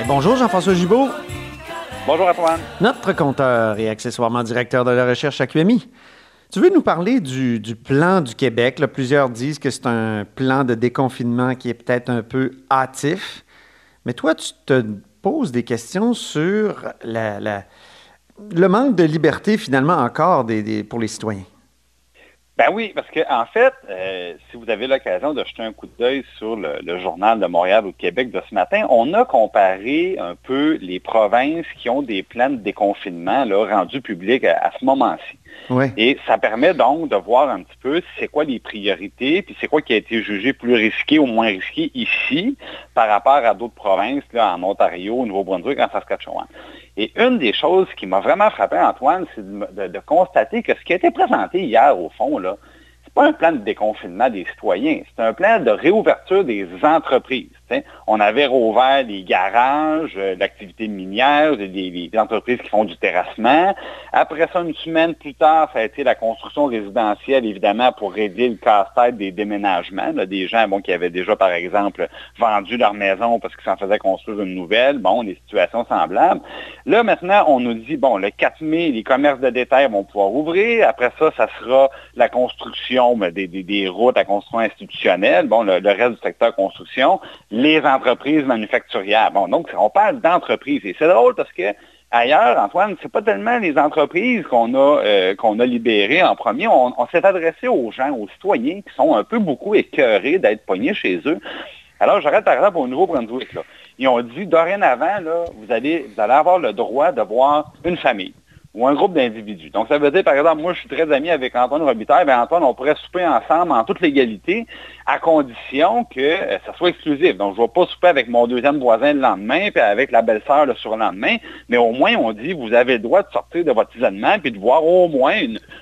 Et bonjour Jean-François Gibault, Bonjour Antoine. notre compteur et accessoirement directeur de la recherche à QMI. Tu veux nous parler du, du plan du Québec? là? plusieurs disent que c'est un plan de déconfinement qui est peut-être un peu hâtif. Mais toi, tu te poses des questions sur la- la- le manque de liberté finalement encore des- des- pour les citoyens. Ben oui, parce que en fait, euh, si vous avez l'occasion de jeter un coup d'œil sur le, le journal de Montréal ou de Québec de ce matin, on a comparé un peu les provinces qui ont des plans de déconfinement là, rendus publics à, à ce moment-ci. Oui. Et ça permet donc de voir un petit peu c'est quoi les priorités, puis c'est quoi qui a été jugé plus risqué ou moins risqué ici par rapport à d'autres provinces, là, en Ontario, au Nouveau-Brunswick, en Saskatchewan. Et une des choses qui m'a vraiment frappé, Antoine, c'est de, constater que ce qui a été présenté hier, au fond, là, c'est pas un plan de déconfinement des citoyens, c'est un plan de réouverture des entreprises. On avait rouvert les garages, euh, l'activité minière, des, entreprises qui font du terrassement. Après ça, une semaine plus tard, ça a été la construction résidentielle, évidemment, pour aider le casse-tête des déménagements. des gens bon, qui avaient déjà, par exemple, vendu leur maison parce qu'ils s'en faisaient construire une nouvelle. Bon, des situations semblables. Là, maintenant, on nous dit, bon, le 4 mai, les commerces de détail vont pouvoir ouvrir. Après ça, ça sera la construction ben, des, routes à construction institutionnelle, bon, le, reste du secteur construction, les entreprises manufacturières. Bon, donc, on parle d'entreprises. Et c'est drôle parce que ailleurs, Antoine, c'est pas tellement les entreprises qu'on a, euh, qu'on a libérées en premier. On, s'est adressé aux gens, aux citoyens qui sont un peu beaucoup écœurés d'être pognés chez eux. Alors, j'arrête par exemple au Nouveau-Brunswick. Ils ont dit, dorénavant, là, vous, allez, vous allez avoir le droit de voir une famille ou un groupe d'individus. Donc, ça veut dire, par exemple, moi, je suis très ami avec Antoine Robitaille. Bien, Antoine, on pourrait souper ensemble en toute légalité, à condition que euh, ça soit exclusif. Donc, je ne vais pas souper avec mon deuxième voisin le lendemain, puis avec la belle-sœur le surlendemain, mais au moins, on dit, vous avez le droit de sortir de votre isolement, puis de voir au moins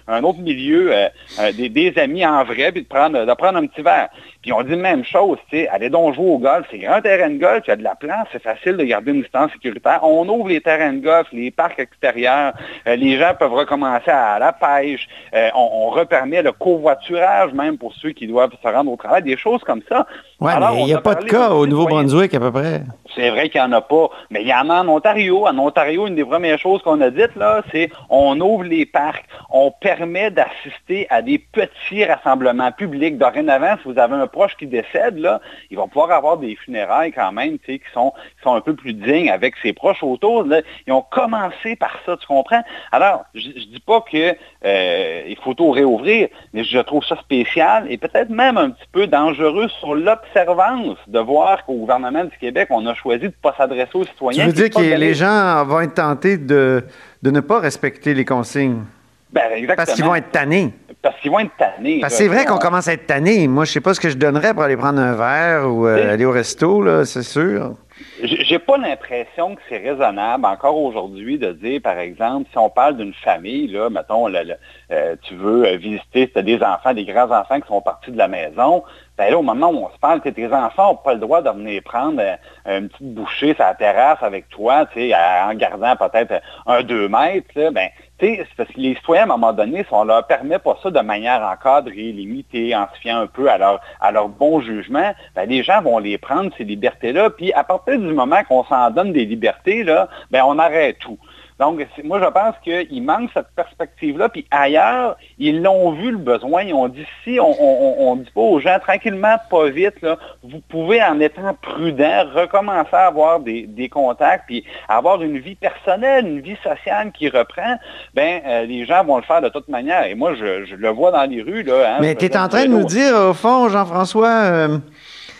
un autre milieu, euh, euh, des, amis en vrai, puis de prendre, un petit verre. Puis on dit même chose, tu sais, allez donc jouer au golf, c'est grand terrain de golf, il y a de la place, c'est facile de garder une distance sécuritaire. On ouvre les terrains de golf, les parcs extérieurs, les gens peuvent recommencer à la pêche, on repermet le covoiturage même pour ceux qui doivent se rendre au travail, des choses comme ça. Oui, Alors, mais il n'y a a pas de cas au. Nouveau-Brunswick à peu près. C'est vrai qu'il n'y en a pas, mais il y en a en Ontario. En Ontario, une des premières choses qu'on a dites, là, c'est on ouvre les parcs, on permet d'assister à des petits rassemblements publics. Dorénavant, si vous avez un proche qui décède, là, il va pouvoir avoir des funérailles quand même, tu sais, qui sont, qui sont un peu plus dignes avec ses proches autour. Là. Ils ont commencé par ça, tu comprends? Alors, je ne dis pas que euh, faut tout réouvrir, mais je trouve ça spécial et peut-être même un petit peu dangereux sur de voir qu'au gouvernement du Québec, on a choisi de ne pas s'adresser aux Tu citoyens. veux puis dire que les gens vont être tentés de, de ne pas respecter les consignes? Ben, exactement. parce qu'ils vont être tannés. Parce qu'ils vont être tannés. Parce que là. c'est vrai qu'on On- commence à être tanné. Moi, je sais pas ce que je donnerais pour aller prendre un verre ou euh, aller au resto, là, c'est sûr. J'ai pas l'impression que c'est raisonnable encore aujourd'hui de dire, par exemple, si on parle d'une famille, là, mettons, euh, tu veux euh, visiter, si tu as des enfants, des grands-enfants qui sont partis de la maison, ben là, au moment où on se parle, tes enfants n'ont pas le droit de prendre euh, une petite bouchée sur la terrasse avec toi, en gardant peut-être un deux mètres, là, ben, c'est parce que les citoyens, à un moment donné, si on leur permet pas ça de manière encadrée, limitée, en se fiant un peu à leur, à leur bon jugement, ben, les gens vont les prendre, ces libertés-là. Puis à partir du moment qu'on s'en donne des libertés, là, ben, on arrête tout. Donc, moi, je pense qu'il manque cette perspective-là. Puis ailleurs, ils l'ont vu le besoin. Ils ont dit, si on on dit pas aux gens, tranquillement, pas vite, là, vous pouvez, en étant prudent, recommencer à avoir des, des contacts, puis avoir une vie personnelle, une vie sociale qui reprend, ben euh, les gens vont le faire de toute manière. Et moi, je, je le vois dans les rues. Là, hein, Mais tu es en train de nous dire, au fond, Jean-François, euh,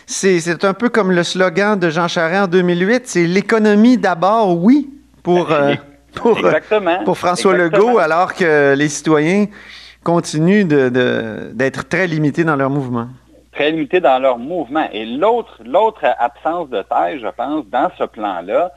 c'est c'est un peu comme le slogan de Jean Charest en 2008, c'est l'économie d'abord, oui, pour, euh, pour, euh, Exactement. pour François Exactement. Legault, alors que les citoyens continuent d'être très limités dans leur mouvement. Très limités dans leur mouvement. Et l'autre, l'autre absence de taille, je pense, dans ce plan-là,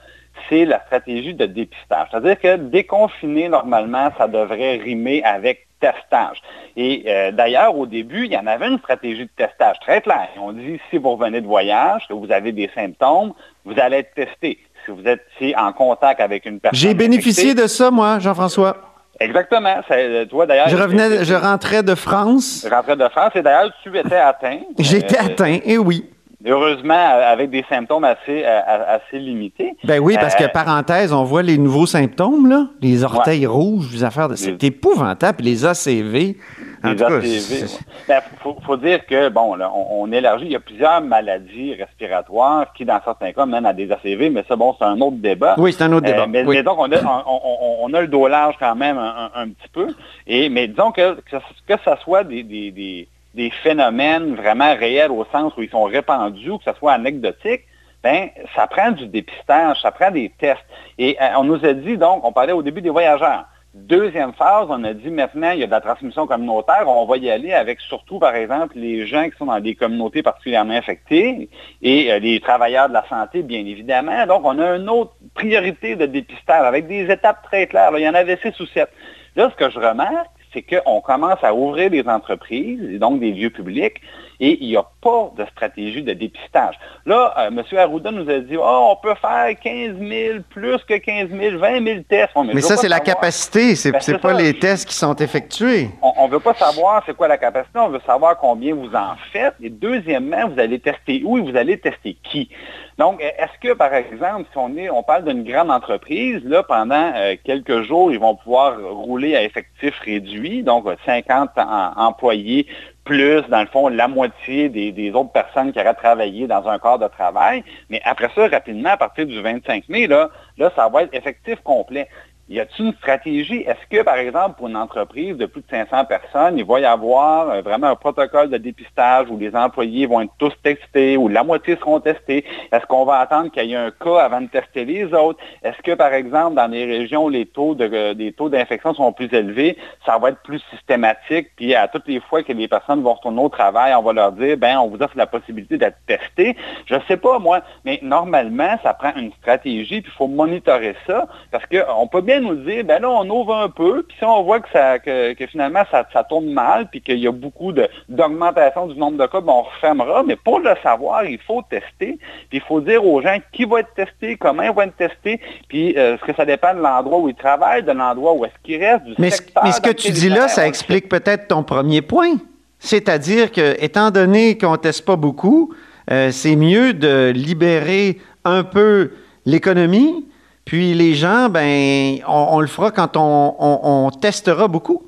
c'est la stratégie de dépistage. C'est-à-dire que déconfiner, normalement, ça devrait rimer avec testage. Et euh, d'ailleurs, au début, il y en avait une stratégie de testage très claire. On dit, si vous revenez de voyage, que vous avez des symptômes, vous allez être testé. Si vous êtes en contact avec une personne... J'ai bénéficié de ça, moi, Jean-François. Exactement. Euh, toi, d'ailleurs, je revenais, je rentrais de France. Je rentrais de France et d'ailleurs, tu étais atteint. J'étais euh, atteint, et oui. Heureusement, avec des symptômes assez, euh, assez limités. Ben oui, parce que, euh, parenthèse, on voit les nouveaux symptômes, là, les orteils rouges, les affaires de... C'est épouvantable, puis les ACV. Les ACV, il ben, faut, dire que, bon, là, on, élargit, il y a plusieurs maladies respiratoires qui, dans certains cas, mènent à des ACV, mais ça, bon, c'est un autre débat. Oui, c'est un autre débat. Euh, mais, donc, on a, on, a, le dos large quand même un, petit peu. Et, mais disons que, que, que ça soit des, des des phénomènes vraiment réels au sens où ils sont répandus, ou que ce soit anecdotique, ben, ça prend du dépistage, ça prend des tests. Et euh, on nous a dit, donc, on parlait au début des voyageurs. Deuxième phase, on a dit maintenant, il y a de la transmission communautaire, on va y aller avec surtout, par exemple, les gens qui sont dans des communautés particulièrement affectées et euh, les travailleurs de la santé, bien évidemment. Donc, on a une autre priorité de dépistage avec des étapes très claires. il y en avait six ou sept. Là, ce que je remarque, c'est qu'on commence à ouvrir des entreprises, et donc des lieux publics, et il n'y a pas de stratégie de dépistage. Là, euh, M. Arruda nous a dit, oh, on peut faire 15 000, plus que 15 000, 20 000 tests. mais, ça, c'est la capacité, c'est n'est ben, pas les tests qui sont effectués. On ne veut pas savoir c'est quoi la capacité, on veut savoir combien vous en faites. Et deuxièmement, vous allez tester où et vous allez tester qui. Donc, est-ce que, par exemple, si on, est, on parle d'une grande entreprise, là, pendant euh, quelques jours, ils vont pouvoir rouler à effectif réduit, donc 50 employés plus, dans le fond, la moitié des, autres personnes qui auraient travaillé dans un corps de travail. Mais après ça, rapidement, à partir du 25 mai, là, là ça va être effectif complet. Y a-t-il une stratégie? Est-ce que, par exemple, pour une entreprise de plus de 500 personnes, il va y avoir euh, vraiment un protocole de dépistage où les employés vont être tous testés, ou la moitié seront testés? Est-ce qu'on va attendre qu'il y ait un cas avant de tester les autres? Est-ce que, par exemple, dans les régions où les taux de, des taux d'infection sont plus élevés, ça va être plus systématique, puis à toutes les fois que les personnes vont retourner au travail, on va leur dire, ben, on vous offre la possibilité d'être testé. Je ne sais pas, moi, mais normalement, ça prend une stratégie, puis il faut monitorer ça, parce qu'on peut bien nous dire, ben là, on ouvre un peu, puis si on voit que, ça, que, finalement ça, tourne mal, puis qu'il y a beaucoup d'augmentation du nombre de cas, ben on refermera. Mais pour le savoir, il faut tester, puis il faut dire aux gens qui va être testé, comment ils vont être testés, puis euh, est-ce que ça dépend de l'endroit où ils travaillent, de l'endroit où est-ce qu'ils restent, du mais secteur. Mais ce que tu dis là, ça explique peut-être ton premier point. C'est-à-dire que, étant donné qu'on ne teste pas beaucoup, euh, c'est mieux de libérer un peu l'économie puis les gens, ben, on, le fera quand on, testera beaucoup.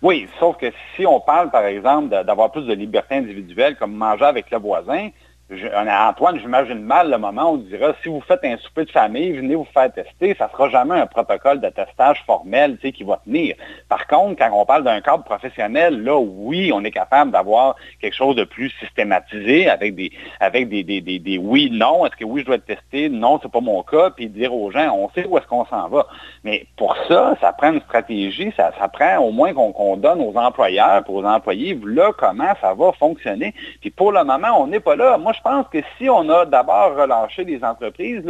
Oui, sauf que si on parle, par exemple, d'avoir plus de liberté individuelle, comme manger avec le voisin, Antoine, j'imagine mal le moment où on dira, si vous faites un souper de famille, venez vous faire tester, ça ne sera jamais un protocole de testage formel qui va tenir. Par contre, quand on parle d'un cadre professionnel, là, oui, on est capable d'avoir quelque chose de plus systématisé avec des, avec des, des, des, oui, non, est-ce que oui, je dois être testé, non, c'est pas mon cas, puis dire aux gens, on sait où est-ce qu'on s'en va. Mais pour ça, ça prend une stratégie, ça, ça prend au moins qu'on donne aux employeurs, pour aux employés, là, comment ça va fonctionner. Puis pour le moment, on n'est pas là. Je pense que si on a d'abord relâché les entreprises,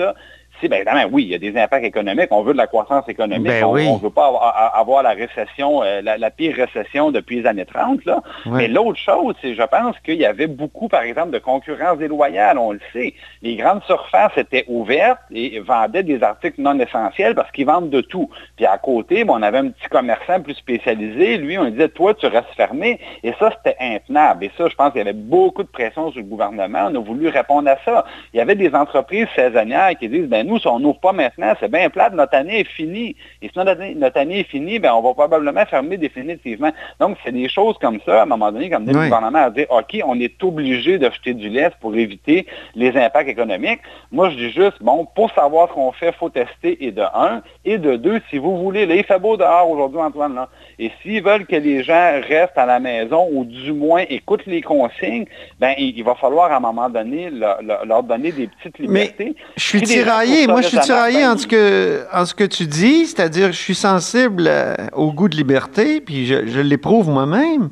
si, bien évidemment, oui, il y a des impacts économiques. On veut de la croissance économique. Ben on ne veut pas avoir, la récession, euh, la, pire récession depuis les années 30. Là. Mais l'autre chose, c'est, je pense qu'il y avait beaucoup, par exemple, de concurrence déloyale. On le sait. Les grandes surfaces étaient ouvertes et vendaient des articles non essentiels parce qu'ils vendent de tout. Puis à côté, on avait un petit commerçant plus spécialisé. Lui, on disait, toi, tu restes fermé. Et ça, c'était intenable. Et ça, je pense qu'il y avait beaucoup de pression sur le gouvernement. On a voulu répondre à ça. Il y avait des entreprises saisonnières qui disent, ben nous, si on n'ouvre pas maintenant, c'est bien plate, notre année est finie. Et si notre année, est finie, ben, on va probablement fermer définitivement. Donc, c'est des choses comme ça, à un moment donné, comme le gouvernement a dit, OK, on est obligé de jeter du lait pour éviter les impacts économiques. Moi, je dis juste, bon, pour savoir ce qu'on fait, il faut tester, et de un. Et de deux, si vous voulez, là, il fait beau dehors aujourd'hui, Antoine, là. Et s'ils veulent que les gens restent à la maison ou du moins écoutent les consignes, ben, il, va falloir à un moment donné leur, donner des petites libertés. Mais je suis tiraillé tiraillé. Moi, je suis tiraillé en ce que, en ce que tu dis, c'est-à-dire je suis sensible euh, au goût de liberté, puis je, l'éprouve moi-même.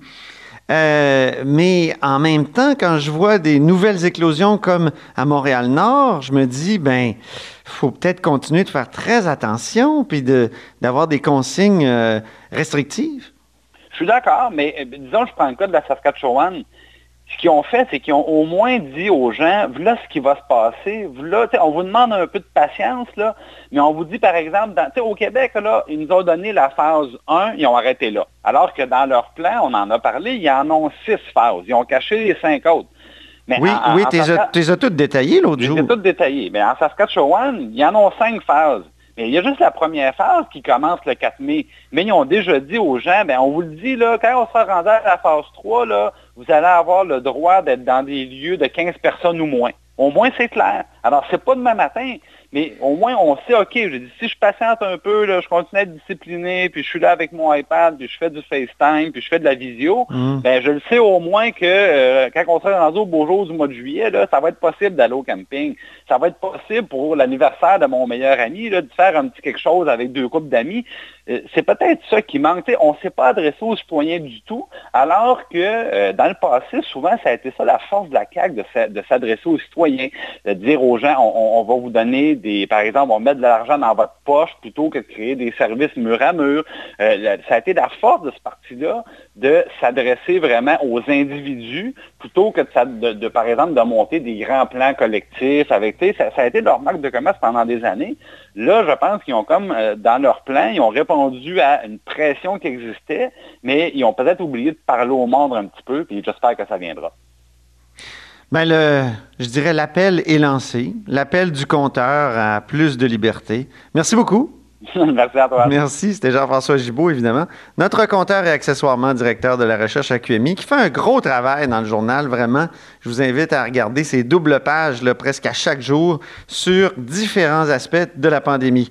Euh, mais en même temps, quand je vois des nouvelles éclosions comme à Montréal-Nord, je me dis, ben, faut peut-être continuer de faire très attention, puis d'avoir des consignes euh, restrictives. Je suis d'accord, mais disons, je prends le cas de la Saskatchewan ce qu'ils ont fait, c'est qu'ils ont au moins dit aux gens, voilà ce qui va se passer, voilà, on vous demande un peu de patience, là, mais on vous dit, par exemple, au Québec, là, ils nous ont donné la phase 1, ils ont arrêté là. Alors que dans leur plan, on en a parlé, ils en ont six phases. Ils ont caché les cinq autres. oui, oui, tu les as toutes détaillées l'autre jour. Tu toutes détaillées. Mais en Saskatchewan, il y en a cinq phases. Mais il y a juste la première phase qui commence le 4 mai. Mais ils ont déjà dit aux gens, ben on vous le dit, là, quand on sera rendu à la phase 3, là, vous allez avoir le droit d'être dans des lieux de 15 personnes ou moins. Au moins, c'est clair. Alors, c'est pas demain matin, mais au moins, on sait, OK, je dis, si je patiente un peu, là, je continue à être discipliné, puis je suis là avec mon iPad, puis je fais du FaceTime, puis je fais de la visio, mm. ben, je le sais au moins que euh, quand on sera rendu au beau jour du mois de juillet, là, ça va être possible d'aller au camping. Ça va être possible pour l'anniversaire de mon meilleur ami là, de faire un petit quelque chose avec deux couples d'amis. Euh, c'est peut-être ça qui manque. on ne s'est pas adressé aux citoyens du tout, alors que euh, dans le passé, souvent, ça a été ça la force de la CAQ de, s'adresser aux citoyens, de dire aux gens, on va vous donner par exemple, on met de l'argent dans votre poche plutôt que de créer des services mur à mur. Euh, ça a été la force de ce parti-là de s'adresser vraiment aux individus plutôt que de, par exemple, de monter des grands plans collectifs avec, ça, ça a été leur marque de commerce pendant des années. Là, je pense qu'ils ont comme, dans leur plan, ils ont répondu à une pression qui existait, mais ils ont peut-être oublié de parler au monde un petit peu, puis j'espère que ça viendra. Ben le, je dirais l'appel est lancé, l'appel du compteur à plus de liberté. Merci beaucoup. Merci à toi. Merci, c'était Jean-François Gibault, évidemment. Notre compteur et accessoirement directeur de la recherche à QMI, qui fait un gros travail dans le journal, vraiment. Je vous invite à regarder ces doubles pages, là, presque à chaque jour, sur différents aspects de la pandémie.